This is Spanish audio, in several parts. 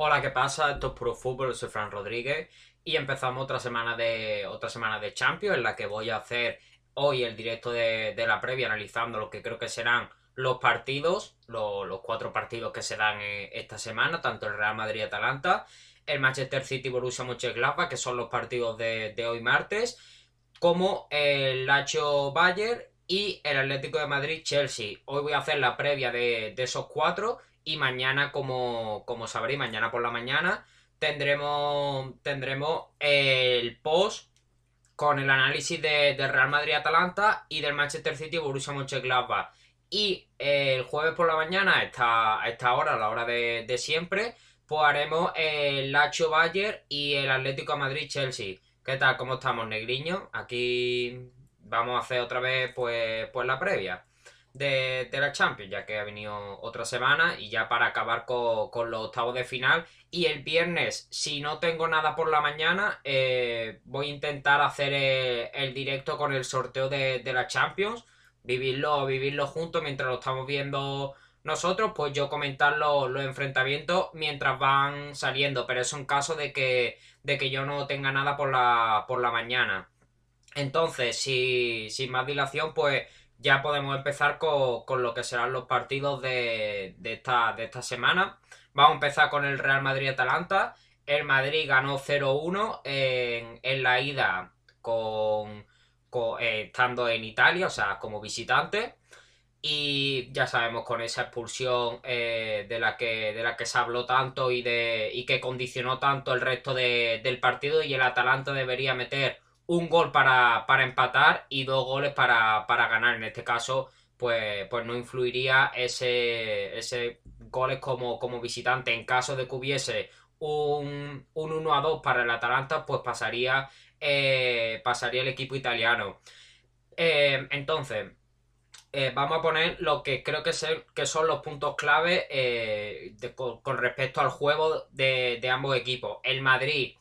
Hola, ¿qué pasa? Esto es Puro Fútbol, soy Fran Rodríguez y empezamos otra semana de otra semana de Champions en la que voy a hacer hoy el directo de, la previa analizando lo que creo que serán los partidos, los, cuatro partidos que se dan eh, esta semana, tanto el Real Madrid-Atalanta, el Manchester City-Borussia Mönchengladbach, que son los partidos de, hoy martes, como el Lazio Bayern y el Atlético de Madrid-Chelsea. Hoy voy a hacer la previa de, de esos cuatro y mañana, como, como sabréis, mañana por la mañana tendremos, tendremos el post con el análisis de, del Real Madrid-Atalanta y del Manchester City-Borussia Mönchengladbach. Y el jueves por la mañana, a esta, esta hora, a la hora de, siempre, pues haremos el Lazio Bayern y el Atlético Madrid-Chelsea. ¿Qué tal? ¿Cómo estamos, Negriño? Aquí vamos a hacer otra vez pues, pues la previa de, la Champions, ya que ha venido otra semana y ya para acabar con, los octavos de final. Y el viernes, si no tengo nada por la mañana, eh, voy a intentar hacer eh, el, directo con el sorteo de, la Champions, vivirlo, vivirlo juntos mientras lo estamos viendo nosotros, pues yo comentar los, enfrentamientos mientras van saliendo, pero eso en caso de que, de que yo no tenga nada por la, por la mañana. Entonces, si, sin más dilación, pues ya podemos empezar con, lo que serán los partidos de, esta, de esta semana. Vamos a empezar con el Real Madrid-Atalanta. El Madrid ganó 0-1 en, la ida con, eh, estando en Italia, o sea, como visitante. Y ya sabemos con esa expulsión eh, de, la que, de la que se habló tanto y, de, y que condicionó tanto el resto del partido. Y el Atalanta debería meter un gol para, empatar y dos goles para, ganar. En este caso, pues, pues no influiría ese, ese goles como, como visitante. En caso de que hubiese un, un 1 a 2 para el Atalanta, pues pasaría, eh, pasaría el equipo italiano. Eh, entonces, eh, vamos a poner lo que creo que, que son los puntos clave con, respecto al juego de, de ambos equipos. El Madrid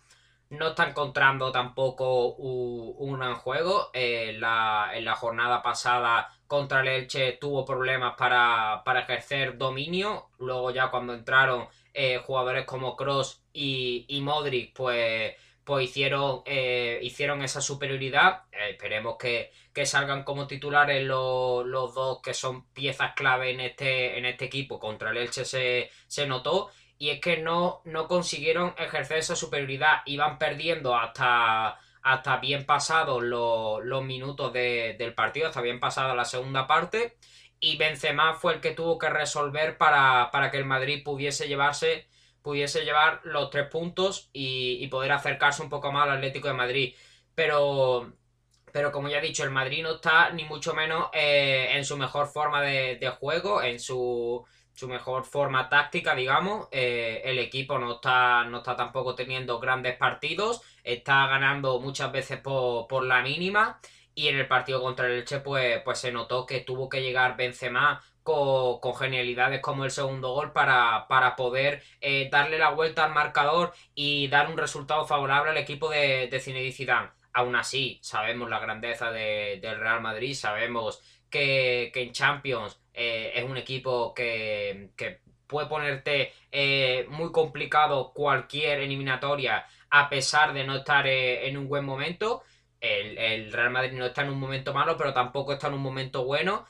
no está encontrando tampoco un, gran juego. Eh, en, la, jornada pasada contra el Elche tuvo problemas para, ejercer dominio. Luego ya cuando entraron eh, jugadores como Cross y, Modric, pues, pues hicieron, eh, hicieron esa superioridad. esperemos que, salgan como titulares los, dos que son piezas clave en este, en este equipo. Contra el Elche se, se notó y es que no, no consiguieron ejercer esa superioridad, iban perdiendo hasta, hasta bien pasados los, minutos del partido, hasta bien pasada la segunda parte, y Benzema fue el que tuvo que resolver para, que el Madrid pudiese llevarse pudiese llevar los tres puntos y, poder acercarse un poco más al Atlético de Madrid. Pero, pero como ya he dicho, el Madrid no está ni mucho menos eh, en su mejor forma de juego, en su, su mejor forma táctica, digamos. Eh, el equipo no está, no está tampoco teniendo grandes partidos, está ganando muchas veces por, la mínima. Y en el partido contra el Elche, pues, pues se notó que tuvo que llegar Benzema con, con genialidades como el segundo gol para, para poder eh, darle la vuelta al marcador y dar un resultado favorable al equipo de, de Zinedine. Aún así, sabemos la grandeza del Real Madrid, sabemos que, que en Champions eh, es un equipo que, puede ponerte eh, muy complicado cualquier eliminatoria a pesar de no estar eh, en un buen momento. El, Real Madrid no está en un momento malo, pero tampoco está en un momento bueno.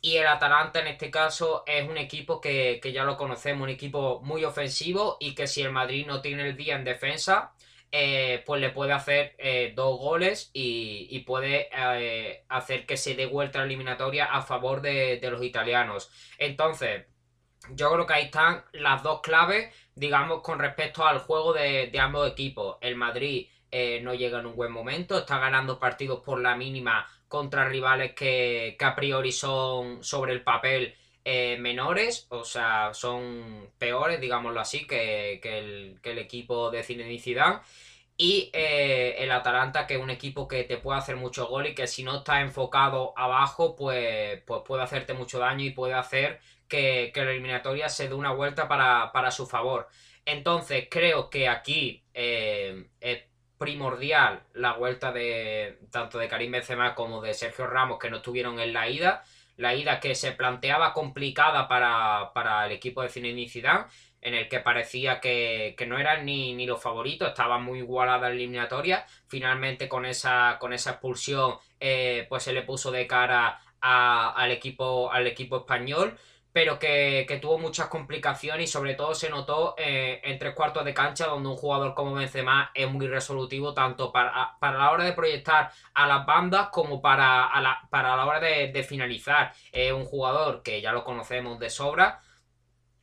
Y el Atalanta en este caso es un equipo que, que, ya lo conocemos, un equipo muy ofensivo y que si el Madrid no tiene el día en defensa, eh, pues le puede hacer eh, dos goles y, puede eh, hacer que se dé vuelta la eliminatoria a favor de, los italianos. Entonces, yo creo que ahí están las dos claves, digamos, con respecto al juego de, ambos equipos. El Madrid no llega en un buen momento, está ganando partidos por la mínima contra rivales que, a priori son sobre el papel menores, o sea, son peores, digámoslo así, que, el, equipo de Zinedine. Y eh, el Atalanta, que es un equipo que te puede hacer mucho gol y que si no está enfocado abajo, pues, pues puede hacerte mucho daño y puede hacer que, la eliminatoria se dé una vuelta para, su favor. Entonces, creo que aquí eh, es primordial la vuelta de tanto de Karim Benzema como de Sergio Ramos, que no estuvieron en la ida. La ida que se planteaba complicada para, el equipo de Zinedine Zidane en el que parecía que, no eran ni, ni los favoritos, estaban muy igualadas la eliminatoria. Finalmente con esa, con esa expulsión eh, pues se le puso de cara al, equipo, al equipo español pero que, tuvo muchas complicaciones y sobre todo se notó eh, en tres cuartos de cancha donde un jugador como Benzema es muy resolutivo tanto para, para la hora de proyectar a las bandas como para, la, para la hora de, finalizar. Es un jugador que ya lo conocemos de sobra,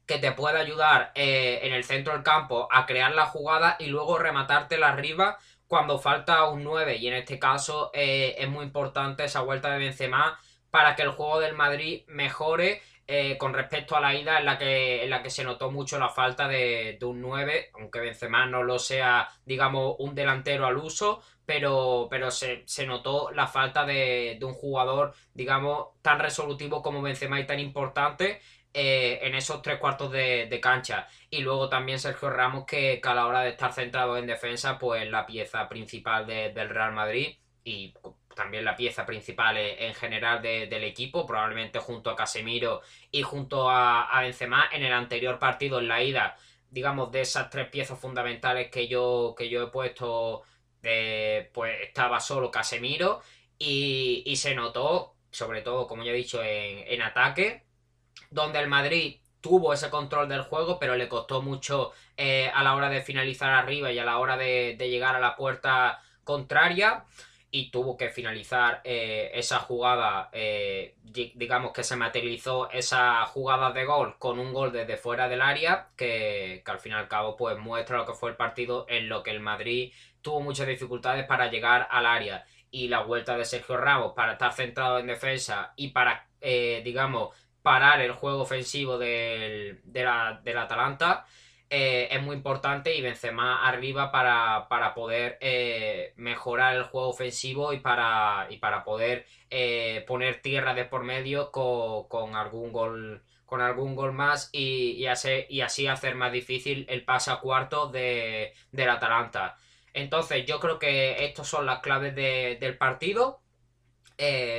que te puede ayudar eh, en el centro del campo a crear la jugada y luego rematártela arriba cuando falta un 9 y en este caso eh, es muy importante esa vuelta de Benzema para que el juego del Madrid mejore eh, con respecto a la ida en la que, en la que se notó mucho la falta de, un 9, aunque Benzema no lo sea, digamos, un delantero al uso, pero, pero se, notó la falta de, un jugador, digamos, tan resolutivo como Benzema y tan importante eh, en esos tres cuartos de, cancha. Y luego también Sergio Ramos, que, a la hora de estar centrado en defensa, pues la pieza principal del Real Madrid y también la pieza principal e, en general del equipo, probablemente junto a Casemiro y junto a, Benzema en el anterior partido en la ida, digamos, de esas tres piezas fundamentales que yo, que yo he puesto, eh, pues estaba solo Casemiro y, se notó, sobre todo, como ya he dicho, en, ataque, donde el Madrid tuvo ese control del juego, pero le costó mucho eh, a la hora de finalizar arriba y a la hora de llegar a la puerta contraria y tuvo que finalizar eh, esa jugada, eh, digamos que se materializó esa jugada de gol con un gol desde fuera del área, que, al fin y al cabo pues muestra lo que fue el partido en lo que el Madrid tuvo muchas dificultades para llegar al área y la vuelta de Sergio Ramos para estar centrado en defensa y para, eh, digamos, parar el juego ofensivo del, de la, del Atalanta. Eh, es muy importante y Benzema arriba para, para poder eh, mejorar el juego ofensivo y para, y para poder eh, poner tierra de por medio con, algún gol con algún gol más y, y, y así hacer más difícil el pase a cuarto de, del Atalanta. Entonces yo creo que estas son las claves del partido.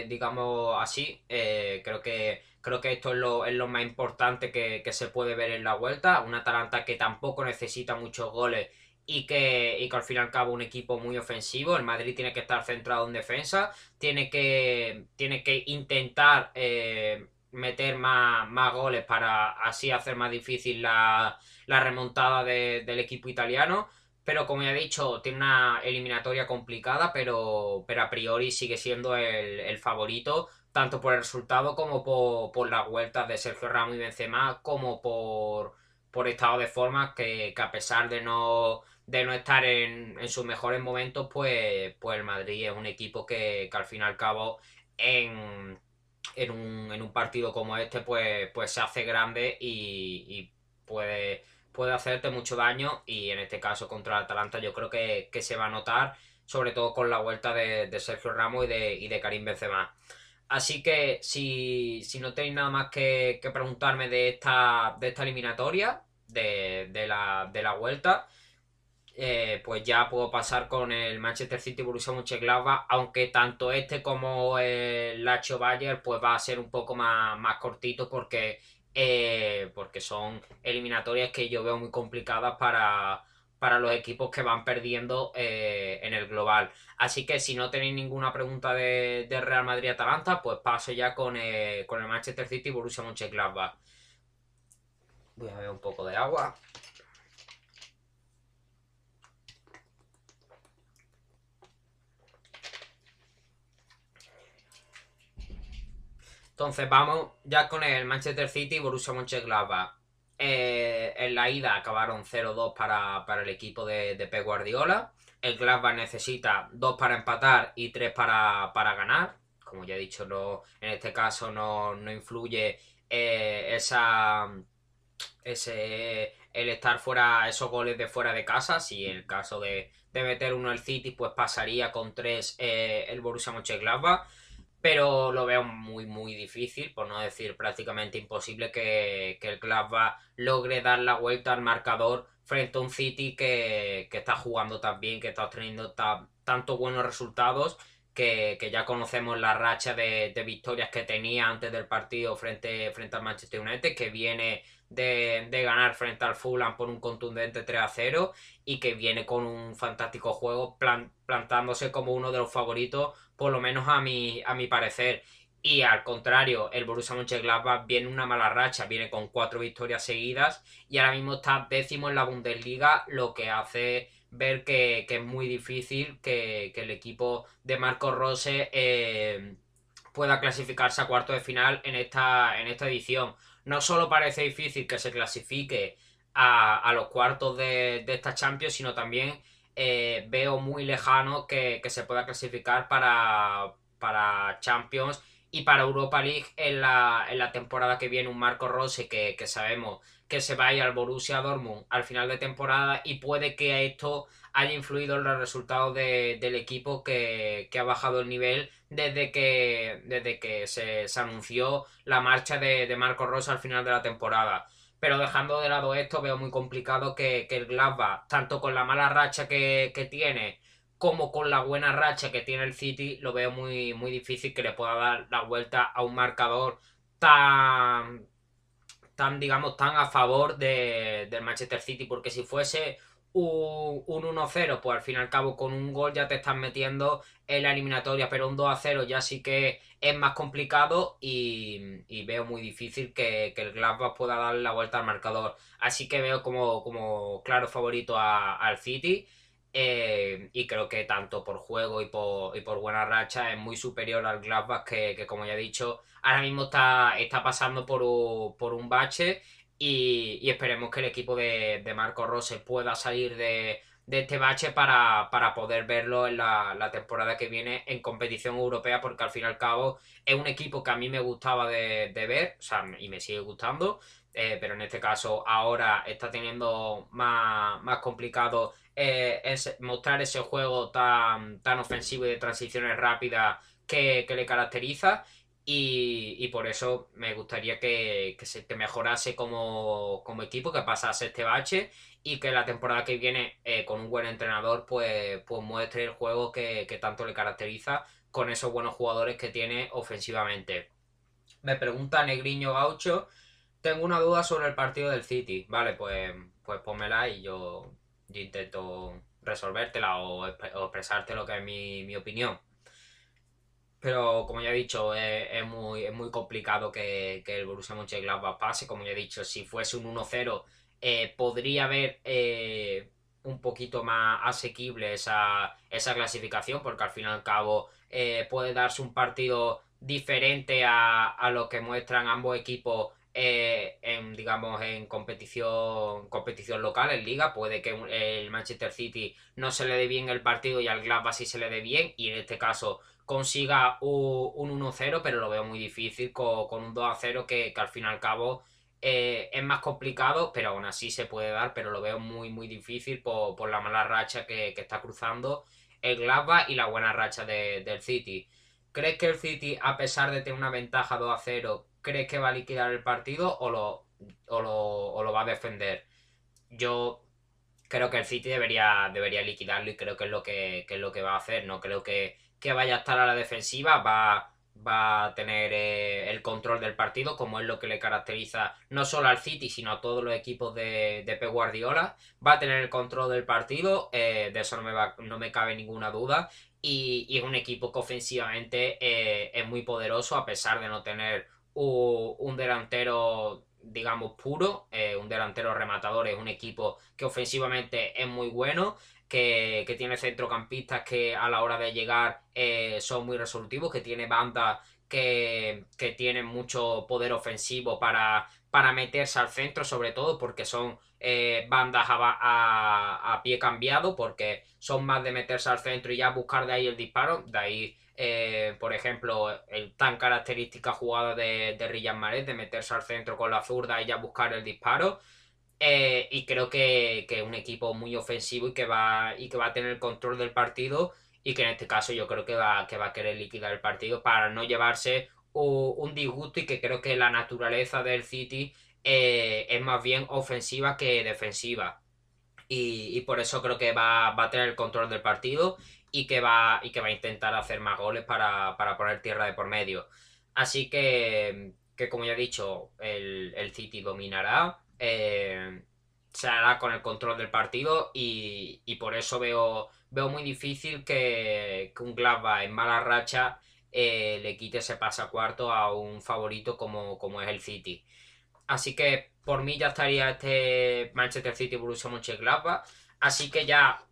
Digamos así, creo que Creo que esto es lo, es lo más importante que, se puede ver en la vuelta. Una Atalanta que tampoco necesita muchos goles y que, y que al fin y al cabo un equipo muy ofensivo. El Madrid tiene que estar centrado en defensa, tiene que, tiene que intentar eh, meter más, más, goles para así hacer más difícil la, remontada del equipo italiano. Pero como ya he dicho, tiene una eliminatoria complicada, pero, pero a priori sigue siendo el, el favorito tanto por el resultado como por, las vueltas de Sergio Ramos y Benzema, como por, por estado de forma que, a pesar de no, de no estar en, sus mejores momentos, pues, pues el Madrid es un equipo que, al fin y al cabo en, en, un, partido como este pues, pues se hace grande y, puede, puede hacerte mucho daño y en este caso contra el Atalanta yo creo que, se va a notar sobre todo con la vuelta de, Sergio Ramos y de, y de Karim Benzema. Así que si, no tenéis nada más que, preguntarme de esta, de esta eliminatoria, de, la, vuelta, eh, pues ya puedo pasar con el Manchester City Borussia Mönchengladbach, aunque tanto este como el Lacho Bayer pues va a ser un poco más, más cortito porque, eh, porque son eliminatorias que yo veo muy complicadas para, para los equipos que van perdiendo eh, en el global. Así que si no tenéis ninguna pregunta de, Real Madrid-Atalanta, pues paso ya con, eh, con el Manchester City y Borussia Mönchengladbach. Voy a beber un poco de agua. Entonces vamos ya con el Manchester City y Borussia Mönchengladbach. Eh, en la ida acabaron 0-2 para, el equipo de, de Pep Guardiola. El Gladbach necesita 2 para empatar y 3 para, ganar. Como ya he dicho, no, en este caso no, influye eh, esa, ese, el estar fuera, esos goles de fuera de casa. Si en el caso de, meter uno el City, pues pasaría con 3 eh, el Borussia Mönchengladbach pero lo veo muy muy difícil, por no decir prácticamente imposible que, el Gladbach logre dar la vuelta al marcador frente a un City que, está jugando tan bien, que está obteniendo tantos buenos resultados, que, ya conocemos la racha de, victorias que tenía antes del partido frente, frente al Manchester United, que viene de, ganar frente al Fulham por un contundente 3 a 0 y que viene con un fantástico juego plantándose como uno de los favoritos, por lo menos a mi, a mi parecer. Y al contrario, el Borussia Mönchengladbach viene una mala racha, viene con cuatro victorias seguidas y ahora mismo está décimo en la Bundesliga, lo que hace ver que, es muy difícil que, el equipo de Marco Rose eh, pueda clasificarse a cuarto de final en esta, en esta edición. No solo parece difícil que se clasifique a, los cuartos de, esta Champions, sino también eh, veo muy lejano que, se pueda clasificar para, para Champions y para Europa League en la, en la temporada que viene un Marco Rose que, que sabemos que se vaya al Borussia Dortmund al final de temporada y puede que esto haya influido en los resultados del equipo que, ha bajado el nivel desde que, desde que se, anunció la marcha de, Marco Rosa al final de la temporada. Pero dejando de lado esto, veo muy complicado que, el Gladbach, tanto con la mala racha que, tiene como con la buena racha que tiene el City, lo veo muy, muy difícil que le pueda dar la vuelta a un marcador tan, tan, digamos, tan a favor de, del Manchester City, porque si fuese un, 1-0, pues al fin y al cabo con un gol ya te estás metiendo en la eliminatoria, pero un 2-0 ya sí que es más complicado y, veo muy difícil que, el Gladbach pueda darle la vuelta al marcador. Así que veo como, como claro favorito al City. Eh, y creo que tanto por juego y por, y por buena racha es muy superior al Gladbach que, como ya he dicho, ahora mismo está, está pasando por un, por un bache y, esperemos que el equipo de, Marco Rose pueda salir de, este bache para, poder verlo en la, temporada que viene en competición europea porque al fin y al cabo es un equipo que a mí me gustaba de, ver o sea, y me sigue gustando eh, pero en este caso ahora está teniendo más, más complicado eh, mostrar ese juego tan, tan ofensivo y de transiciones rápidas que, le caracteriza. Y, por eso me gustaría que, se mejorase como, equipo, que pasase este bache y que la temporada que viene eh, con un buen entrenador pues, pues muestre el juego que, tanto le caracteriza con esos buenos jugadores que tiene ofensivamente. Me pregunta Negriño Gaucho, tengo una duda sobre el partido del City. Vale, pues, pues pónmela y yo intento resolvértela o, expresarte lo que es mi, opinión. Pero como ya he dicho, es, muy, muy complicado que, el Borussia Mönchengladbach pase. Como ya he dicho, si fuese un 1-0 eh, podría haber eh, un poquito más asequible esa, clasificación porque al fin y al cabo eh, puede darse un partido diferente a, a lo que muestran ambos equipos eh, en, digamos, en competición, competición local, en liga, puede que el Manchester City no se le dé bien el partido y al Gladbach sí se le dé bien, y en este caso consiga un, 1-0, pero lo veo muy difícil con, un 2-0 que, al fin y al cabo eh, es más complicado, pero aún así se puede dar, pero lo veo muy, muy difícil por, la mala racha que, está cruzando el Gladbach y la buena racha del City. ¿Crees que el City, a pesar de tener una ventaja 2 0, crees que va a liquidar el partido o lo, o lo, va a defender? Yo creo que el City debería, debería liquidarlo y creo que es lo que, es lo que va a hacer. No creo que, vaya a estar a la defensiva, va, va a tener eh, el control del partido, como es lo que le caracteriza no solo al City, sino a todos los equipos de, de Pep Guardiola. Va a tener el control del partido, eh, de eso no me, no me cabe ninguna duda. Y, es un equipo que ofensivamente eh, es muy poderoso, a pesar de no tener un delantero, digamos, puro, un delantero rematador, es un equipo que ofensivamente es muy bueno, que, tiene centrocampistas que a la hora de llegar eh, son muy resolutivos, que tiene bandas que, tienen mucho poder ofensivo para, para meterse al centro, sobre todo porque son eh, bandas a, a, pie cambiado, porque son más de meterse al centro y ya buscar de ahí el disparo, de ahí eh, por ejemplo, el tan característica jugada de, de Riyad Mahrez de meterse al centro con la zurda y ya buscar el disparo. Eh, y creo que, es un equipo muy ofensivo y que va y que va a tener control del partido y que en este caso yo creo que va, que va a querer liquidar el partido para no llevarse un, disgusto y que creo que la naturaleza del City eh, es más bien ofensiva que defensiva. y, por eso creo que va, a tener el control del partido y que va, y que va a intentar hacer más goles para, poner tierra de por medio. Así que, que como ya he dicho, el, City dominará, eh, se hará con el control del partido y, por eso veo, veo muy difícil que, un Gladbach en mala racha eh, le quite ese pasacuarto a un favorito como, como es el City. Así que por mí ya estaría este Manchester City Borussia Mönchengladbach. Así que ya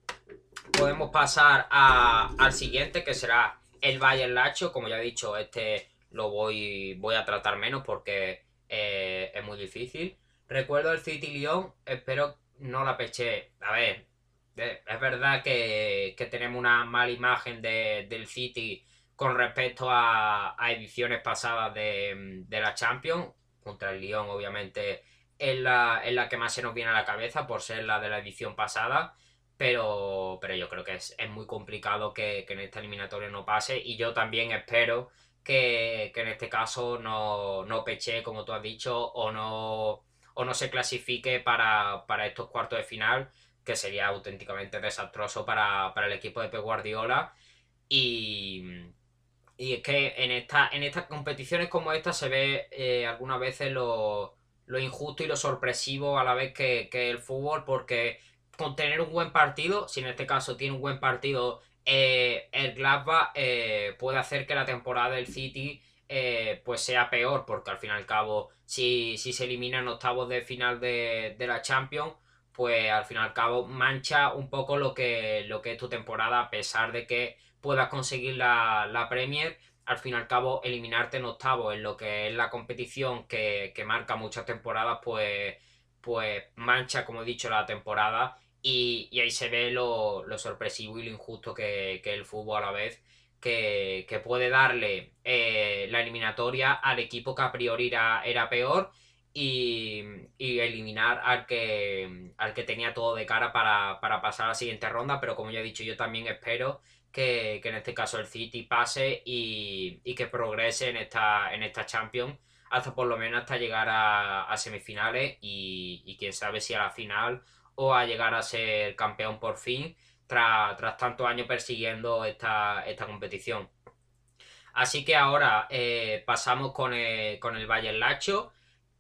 podemos pasar al siguiente que será el Bayern Lacho. Como ya he dicho, este lo voy, voy a tratar menos porque eh, es muy difícil. Recuerdo el City Lyon, espero no la peché. A ver, es verdad que, tenemos una mala imagen del City con respecto a, ediciones pasadas de, de la Champions. Contra el Lyon, obviamente, es la, la que más se nos viene a la cabeza por ser la de la edición pasada. Pero, pero yo creo que es, muy complicado que, en esta eliminatoria no pase. Y yo también espero que, en este caso no, no como tú has dicho, o no, o no se clasifique para, estos cuartos de final, que sería auténticamente desastroso para, el equipo de Pep Guardiola. Y, y es que en, esta, en estas competiciones como esta se ve eh, algunas veces lo lo injusto y lo sorpresivo a la vez que, el fútbol, porque con tener un buen partido, si en este caso tiene un buen partido eh, el Gladbach, eh, puede hacer que la temporada del City eh, pues sea peor, porque al fin y al cabo, si, si se eliminan octavos de final de, la Champions, pues al fin y al cabo mancha un poco lo que, lo que es tu temporada, a pesar de que puedas conseguir la, la Premier. Al fin y al cabo eliminarte en octavo en lo que es la competición que, marca muchas temporadas, pues, pues mancha, como he dicho, la temporada. Y, ahí se ve lo, sorpresivo y lo injusto que, es el fútbol a la vez, que, puede darle eh, la eliminatoria al equipo que a priori era, peor y, eliminar al que, al que tenía todo de cara para, para pasar a la siguiente ronda, pero como ya he dicho, yo también espero que, en este caso el City pase y, que progrese en esta, en esta Champions hasta por lo menos hasta llegar a, semifinales y, quién sabe si a la final o a llegar a ser campeón por fin tras, tantos años persiguiendo esta, esta competición. Así que ahora eh, pasamos con el, con el Bayern Lacho.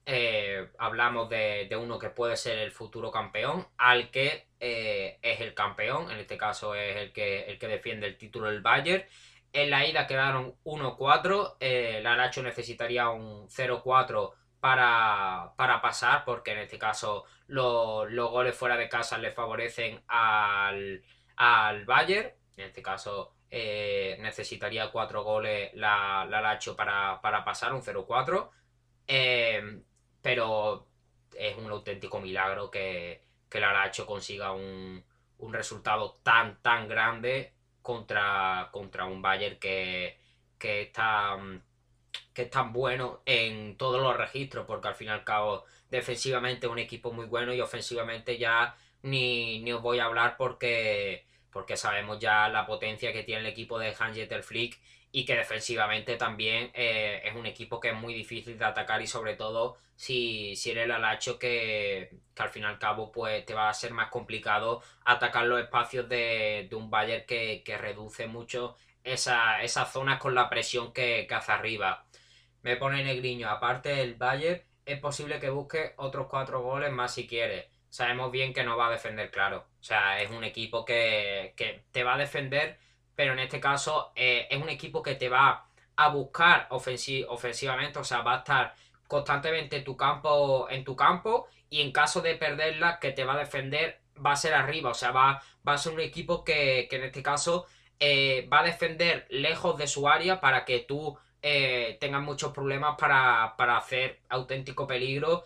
Eh, hablamos de, uno que puede ser el futuro campeón, al que eh, es el campeón, en este caso es el que, el que defiende el título del Bayern. En la ida quedaron 1-4, eh, el Aracho necesitaría un 0-4 para, pasar, porque en este caso los goles fuera de casa le favorecen al, al Bayern. En este caso eh, necesitaría 4 goles la, la para, para pasar, un 0-4. pero es un auténtico milagro que, que el Aracho consiga un, resultado tan, tan grande contra, contra un Bayern que, que, está, que es tan bueno en todos los registros, porque al fin y al cabo defensivamente es un equipo muy bueno y ofensivamente ya ni, os voy a hablar porque, porque sabemos ya la potencia que tiene el equipo de Hans Flick y que defensivamente también eh, es un equipo que es muy difícil de atacar y sobre todo si, si eres el alacho que, que, al fin y al cabo pues te va a ser más complicado atacar los espacios de, un Bayern que, reduce mucho esas zonas con la presión que, que, hace arriba. Me pone negriño, aparte del Bayern es posible que busque otros cuatro goles más si quiere. Sabemos bien que no va a defender claro. O sea, es un equipo que, que te va a defender pero en este caso eh, es un equipo que te va a buscar ofensivamente, o sea, va a estar constantemente tu campo, en tu campo y en caso de perderla, que te va a defender, va a ser arriba, o sea, va, va a ser un equipo que, en este caso eh, va a defender lejos de su área para que tú eh, tengas muchos problemas para, hacer auténtico peligro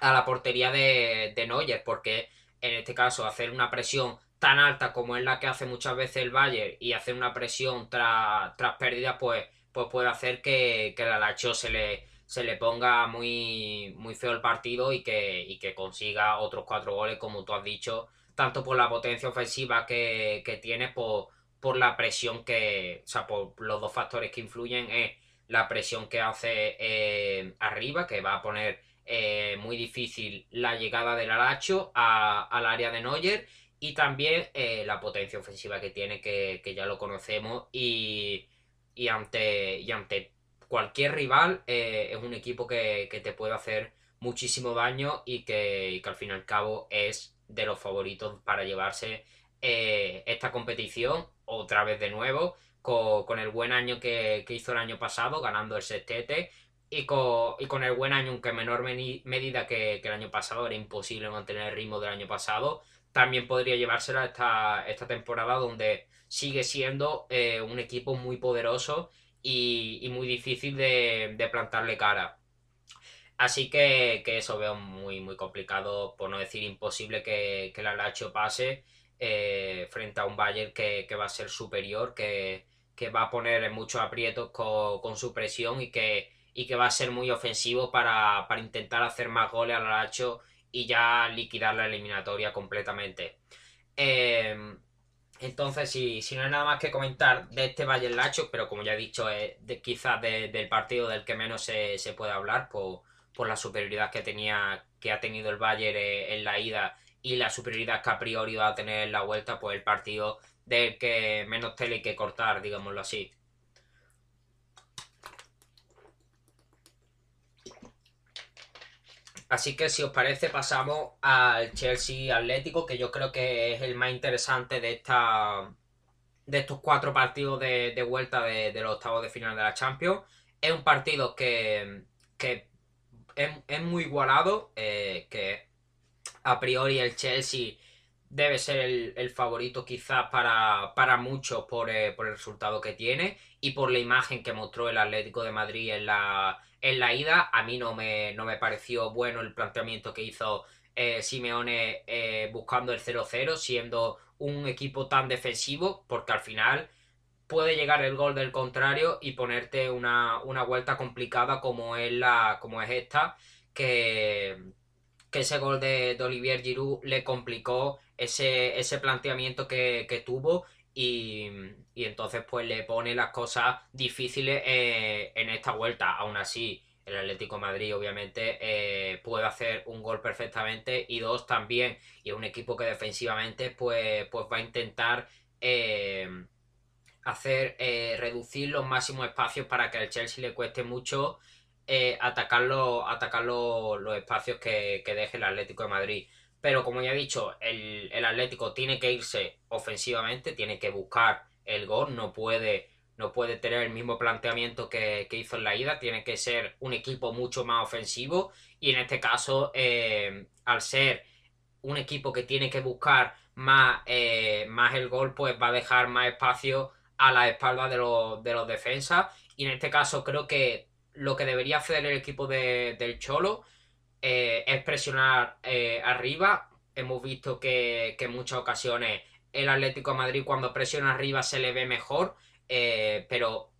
a la portería de, de porque en este caso hacer una presión tan alta como es la que hace muchas veces el Bayern y hacer una presión tras, tras pérdidas, pues, pues puede hacer que, que la Lacho se le, se le ponga muy, muy feo el partido y que, que consiga otros cuatro goles, como tú has dicho, tanto por la potencia ofensiva que, tiene, por, por la presión que, o sea, por los dos factores que influyen es la presión que hace eh, arriba, que va a poner eh, muy difícil la llegada del Alacho al área de Neuer y también eh, la potencia ofensiva que tiene, que, ya lo conocemos, y, ante, y cualquier rival eh, es un equipo que, te puede hacer muchísimo daño y que, al fin y al cabo es de los favoritos para llevarse esta competición otra vez de nuevo con, el buen año que, hizo el año pasado, ganando el sextete, y con, el buen año, aunque en menor medida que, el año pasado, era imposible mantener el ritmo del año pasado, también podría llevársela esta, esta temporada donde sigue siendo eh, un equipo muy poderoso y, muy difícil de, plantarle cara. Así que, eso veo muy, muy complicado, por no decir imposible que, el Alacho pase eh, frente a un Bayern que, va a ser superior, que, va a poner muchos aprietos con, su presión y que, y que va a ser muy ofensivo para, intentar hacer más goles al Lacho y ya liquidar la eliminatoria completamente. Em, entonces, si, si, no hay nada más que comentar de este Bayern Lacho, pero como ya he dicho, es quizás del partido del que menos se, puede hablar por, por, la superioridad que tenía que ha tenido el Bayern eh, en la ida y la superioridad que a priori va a tener la vuelta, pues el partido del que menos tele que cortar, digámoslo así. Así que si os parece pasamos al Chelsea Atlético, que yo creo que es el más interesante de esta de estos cuatro partidos de, vuelta de, los octavos de final de la Champions. Es un partido que, es, muy igualado, eh, que a priori el Chelsea debe ser el, favorito quizás para, muchos por, eh, por, el resultado que tiene y por la imagen que mostró el Atlético de Madrid en la, en la ida. A mí no me, no me pareció bueno el planteamiento que hizo eh, Simeone eh, buscando el 0-0, siendo un equipo tan defensivo, porque al final puede llegar el gol del contrario y ponerte una, una vuelta complicada como es, la, como es esta, que que ese gol de, Olivier Giroud le complicó ese, ese planteamiento que, tuvo y, entonces pues le pone las cosas difíciles eh, en esta vuelta. Aún así, el Atlético Madrid obviamente eh, puede hacer un gol perfectamente y dos también. Y es un equipo que defensivamente pues, pues va a intentar eh, hacer reducir los máximos espacios para que al Chelsea le cueste mucho eh, atacar, los, los espacios que, deje el Atlético de Madrid. Pero como ya he dicho, el, Atlético tiene que irse ofensivamente, tiene que buscar el gol, no puede, no puede tener el mismo planteamiento que, hizo en la ida, tiene que ser un equipo mucho más ofensivo y en este caso, eh, al ser un equipo que tiene que buscar más, eh, más el gol, pues va a dejar más espacio a la espalda de los, de los defensas y en este caso creo que lo que debería hacer el equipo del Cholo eh, es presionar eh, arriba. Hemos visto que, en muchas ocasiones el Atlético de Madrid cuando presiona arriba se le ve mejor, eh, pero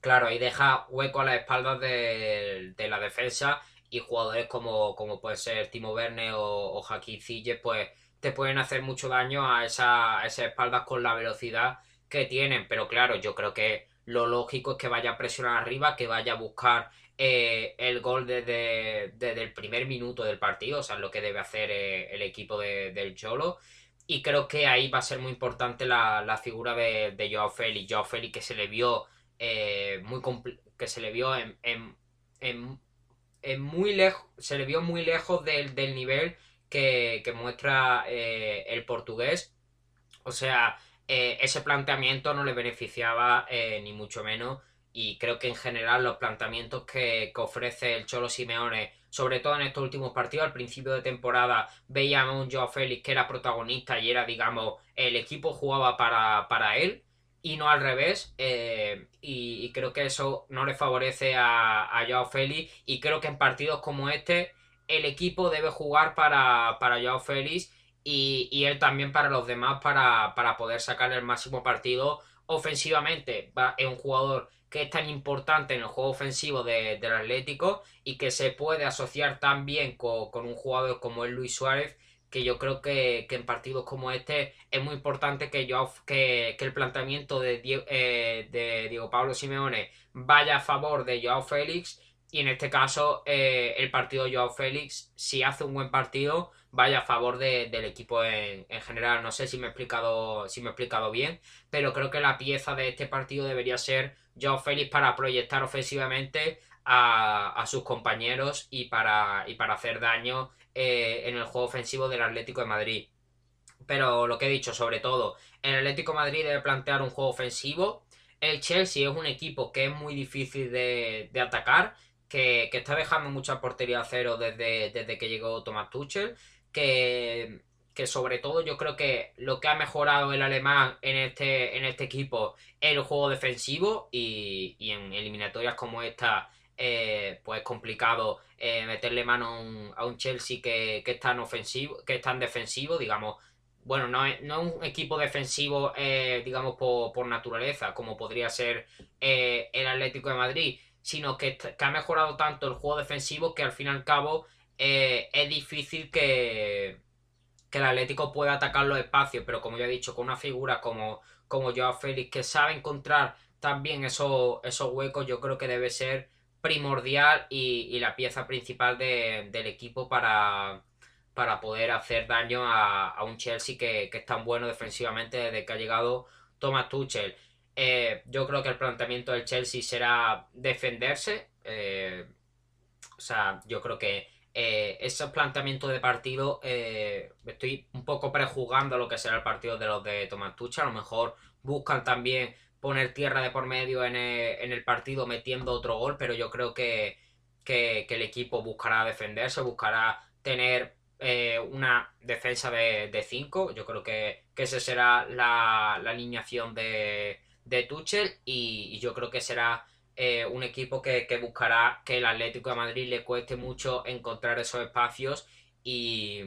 claro, ahí deja hueco a las espaldas de, la defensa y jugadores como, como puede ser Timo Verne o, o Joaquín pues te pueden hacer mucho daño a, esa, a esas espaldas con la velocidad que tienen, pero claro, yo creo que lo lógico es que vaya a presionar arriba, que vaya a buscar eh, el gol desde, el primer minuto del partido, o sea, lo que debe hacer eh, el equipo del Cholo. Y creo que ahí va a ser muy importante la, figura de, de Joao Félix. Joao que se le vio eh, muy que se le vio en, muy lejos, se le vio muy lejos del, nivel que, que muestra el portugués. O sea, eh, ese planteamiento no le beneficiaba eh, ni mucho menos y creo que en general los planteamientos que, ofrece el Cholo Simeone, sobre todo en estos últimos partidos, al principio de temporada veíamos un Joao Félix que era protagonista y era, digamos, el equipo jugaba para, él y no al revés. Eh, y, creo que eso no le favorece a, a Joao Félix y creo que en partidos como este el equipo debe jugar para, para Joao Félix y, él también para los demás para, poder sacar el máximo partido ofensivamente. es un jugador que es tan importante en el juego ofensivo del Atlético y que se puede asociar tan bien con, un jugador como el Luis Suárez que yo creo que, en partidos como este es muy importante que, yo, que, el planteamiento de Diego, eh, de Diego Pablo Simeone vaya a favor de Joao Félix y en este caso, eh, el partido Joao Félix, si hace un buen partido, vaya a favor del equipo en, general. No sé si me, he explicado, si me he explicado bien, pero creo que la pieza de este partido debería ser Joao Félix para proyectar ofensivamente a, sus compañeros y para, y para hacer daño eh, en el juego ofensivo del Atlético de Madrid. Pero lo que he dicho, sobre todo, el Atlético de Madrid debe plantear un juego ofensivo. El Chelsea es un equipo que es muy difícil de, de atacar que, está dejando mucha portería a cero desde, desde que llegó Thomas Tuchel, que, que, sobre todo yo creo que lo que ha mejorado el alemán en este, en este equipo es el juego defensivo y, en eliminatorias como esta eh, pues es complicado eh, meterle mano a un, Chelsea que, que, es tan ofensivo, que es tan defensivo, digamos, bueno, no es, no un equipo defensivo, eh, digamos, por, por, naturaleza, como podría ser el Atlético de Madrid, sino que, ha mejorado tanto el juego defensivo que al fin y al cabo es difícil que, que el Atlético pueda atacar los espacios, pero como ya he dicho, con una figura como, como Joao Félix que sabe encontrar también esos, esos huecos, yo creo que debe ser primordial y, la pieza principal del equipo para, para poder hacer daño a, un Chelsea que, que, es tan bueno defensivamente desde que ha llegado Thomas Tuchel. Eh, yo creo que el planteamiento del Chelsea será defenderse. Eh, o sea, yo creo que eh, ese planteamiento de partido estoy un poco prejugando lo que será el partido de los de Tomás Tucha. A lo mejor buscan también poner tierra de por medio en el, partido metiendo otro gol, pero yo creo que, el equipo buscará defenderse, buscará tener una defensa de 5. Yo creo que, esa será la alineación de, de Tuchel y, yo creo que será eh, un equipo que, buscará que el Atlético de Madrid le cueste mucho encontrar esos espacios y,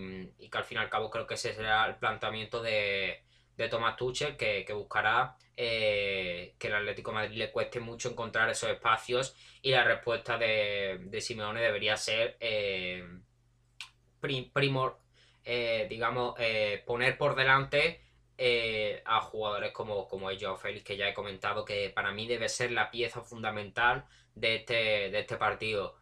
que al fin y al cabo creo que ese será el planteamiento de, de Thomas Tuchel que, buscará eh, que el Atlético de Madrid le cueste mucho encontrar esos espacios y la respuesta de, de Simeone debería ser eh, primor, digamos, poner por delante eh, a jugadores como, como ellos, Félix, que ya he comentado que para mí debe ser la pieza fundamental de este, de este partido.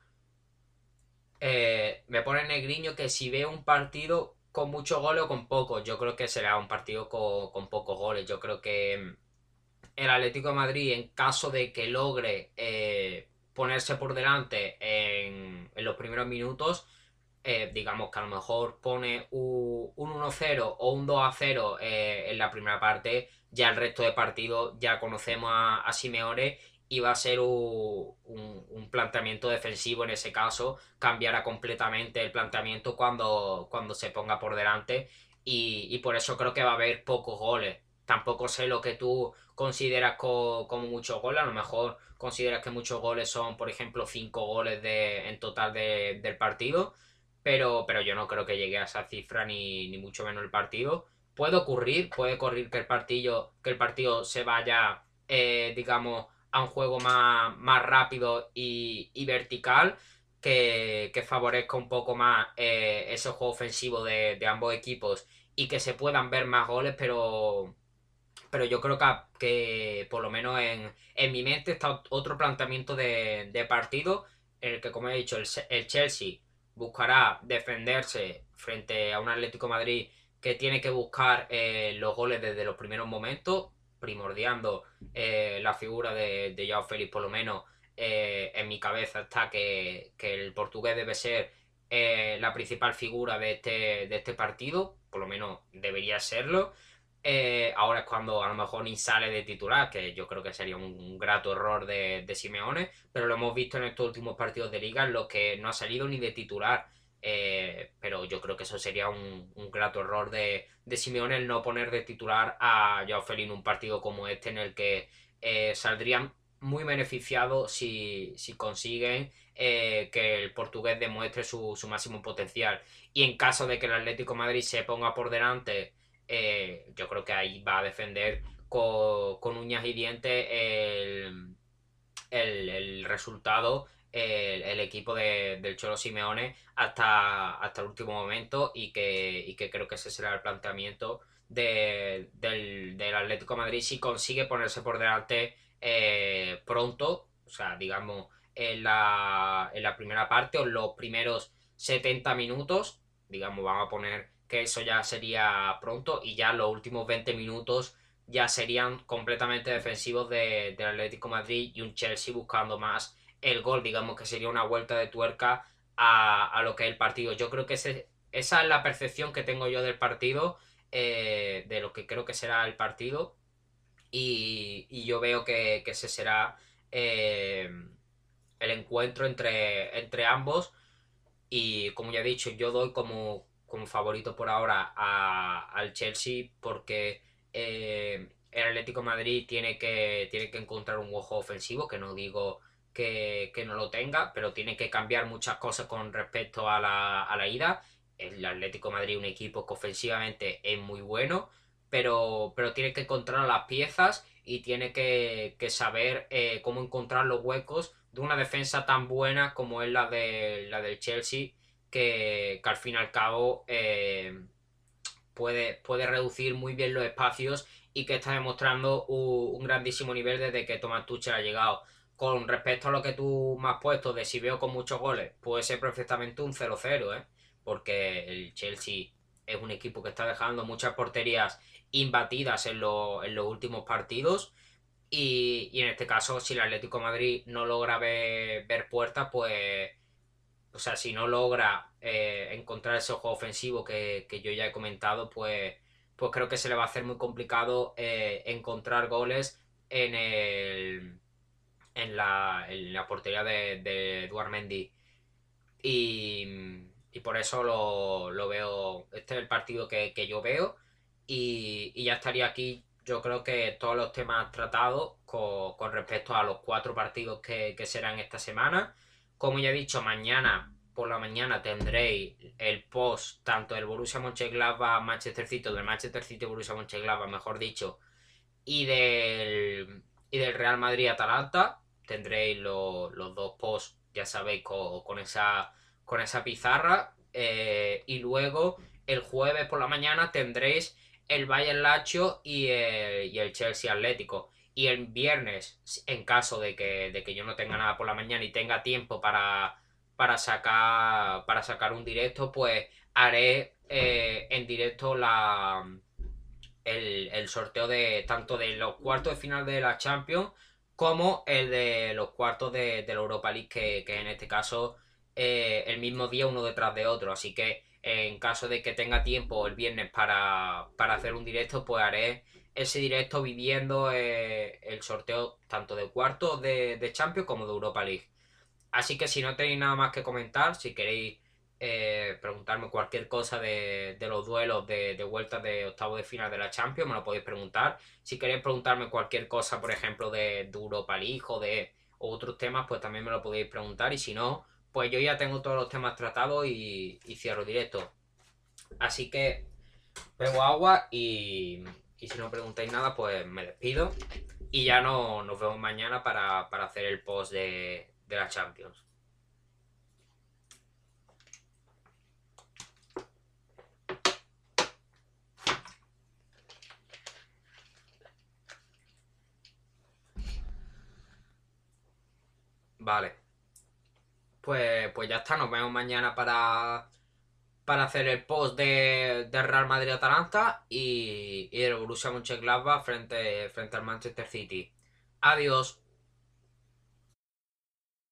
Eh, me pone Negriño que si veo un partido con muchos goles o con pocos, yo creo que será un partido con, pocos goles. Yo creo que mm, el Atlético de Madrid, en caso de que logre eh, ponerse por delante en los primeros minutos, eh, digamos que a lo mejor pone un, 1-0 o un 2-0 eh, en la primera parte, ya el resto de partidos ya conocemos a, Simeone y va a ser un, planteamiento defensivo en ese caso, cambiará completamente el planteamiento cuando, cuando se ponga por delante y, por eso creo que va a haber pocos goles. Tampoco sé lo que tú consideras como muchos goles, a lo mejor consideras que muchos goles son, por ejemplo, 5 goles de, en total del partido pero, pero yo no creo que llegue a esa cifra ni, ni mucho menos el partido. Puede ocurrir, puede ocurrir que el partido, que el partido se vaya, eh, digamos, a un juego más, más rápido y, vertical, que, que, favorezca un poco más eh, ese juego ofensivo de, ambos equipos y que se puedan ver más goles, pero, pero yo creo que, que por lo menos en, en, mi mente está otro planteamiento de, de partido el que, como he dicho, el, el Chelsea buscará defenderse frente a un Atlético Madrid que tiene que buscar eh, los goles desde los primeros momentos, primordiando eh, la figura de, de Félix, por lo menos eh, en mi cabeza está que, el portugués debe ser la principal figura de este, de este partido, por lo menos debería serlo. Ahora es cuando a lo mejor ni sale de titular, que yo creo que sería un, grato error de, Simeone, pero lo hemos visto en estos últimos partidos de liga en los que no ha salido ni de titular. Eh, pero yo creo que eso sería un, grato error de, Simeone el no poner de titular a Joao en un partido como este en el que eh, saldrían muy beneficiados si, si consiguen eh, que el portugués demuestre su, máximo potencial. Y en caso de que el Atlético Madrid se ponga por delante, yo creo que ahí va a defender con, uñas y dientes el, el, el resultado el, equipo del Cholo Simeone hasta, hasta el último momento y que, que creo que ese será el planteamiento del, del, Atlético Madrid si consigue ponerse por delante eh, pronto, o sea, digamos, en la, en la primera parte o en los primeros 70 minutos. Digamos, vamos a poner que eso ya sería pronto y ya los últimos 20 minutos ya serían completamente defensivos de, del Atlético Madrid y un Chelsea buscando más el gol, digamos que sería una vuelta de tuerca a, lo que es el partido. Yo creo que esa es la percepción que tengo yo del partido, eh, de lo que creo que será el partido y, yo veo que, ese será eh, el encuentro entre, entre ambos y como ya he dicho, yo doy como, como favorito por ahora al Chelsea porque eh, el Atlético Madrid tiene que, tiene que encontrar un ojo ofensivo, que no digo que, no lo tenga, pero tiene que cambiar muchas cosas con respecto a la, a la ida. El Atlético Madrid es un equipo que ofensivamente es muy bueno, pero, pero tiene que encontrar las piezas y tiene que, saber eh, cómo encontrar los huecos de una defensa tan buena como es la, de, la del Chelsea, que, que al fin y al cabo eh, puede, puede reducir muy bien los espacios y que está demostrando un, grandísimo nivel desde que Thomas Tuchel ha llegado. Con respecto a lo que tú me has puesto de si veo con muchos goles, puede ser perfectamente un 0-0, ¿eh? porque el Chelsea es un equipo que está dejando muchas porterías imbatidas en, en los últimos partidos. Y, en este caso, si el Atlético Madrid no logra ver, ver puertas, pues o sea, si no logra eh, encontrar ese juego ofensivo que, yo ya he comentado, pues, pues creo que se le va a hacer muy complicado eh, encontrar goles en el en la, en la portería de, de Eduard Mendy. Y, por eso lo, veo. Este es el partido que, yo veo. Y, ya estaría aquí, yo creo que todos los temas tratados con, respecto a los cuatro partidos que, que serán esta semana. Como ya he dicho, mañana por la mañana tendréis el post tanto del Borussia Mönchengladbach Manchester City, del Manchester City Borussia Mönchengladbach, mejor dicho, y del, y del Real Madrid Atalanta. Tendréis los dos posts, ya sabéis, con, esa, con esa pizarra. Eh, y luego el jueves por la mañana tendréis el Bayern Lazio y el, y el Chelsea Atlético. Y el viernes, en caso de que, de que yo no tenga nada por la mañana y tenga tiempo para, para, sacar, para sacar un directo, pues haré eh, en directo la, el, sorteo de tanto de los cuartos de final de la Champions como el de los cuartos de, la Europa League, que, en este caso eh, el mismo día uno detrás de otro. Así que en caso de que tenga tiempo el viernes para, para hacer un directo, pues haré ese directo viviendo eh, el sorteo tanto de cuartos de, Champions como de Europa League. Así que si no tenéis nada más que comentar, si queréis eh, preguntarme cualquier cosa de, los duelos de, de vuelta de octavo de final de la Champions, me lo podéis preguntar. Si queréis preguntarme cualquier cosa, por ejemplo, de, Europa League o de otros temas, pues también me lo podéis preguntar. Y si no, pues yo ya tengo todos los temas tratados y cierro directo. Así que bebo agua y, y si no preguntáis nada, pues me despido. Y ya no, nos vemos mañana para, hacer el post de, de la Champions. Vale. Pues, pues ya está, nos vemos mañana para, para hacer el post de, Real Madrid-Atalanta y, y el Borussia Mönchengladbach frente, frente al Manchester City. Adiós.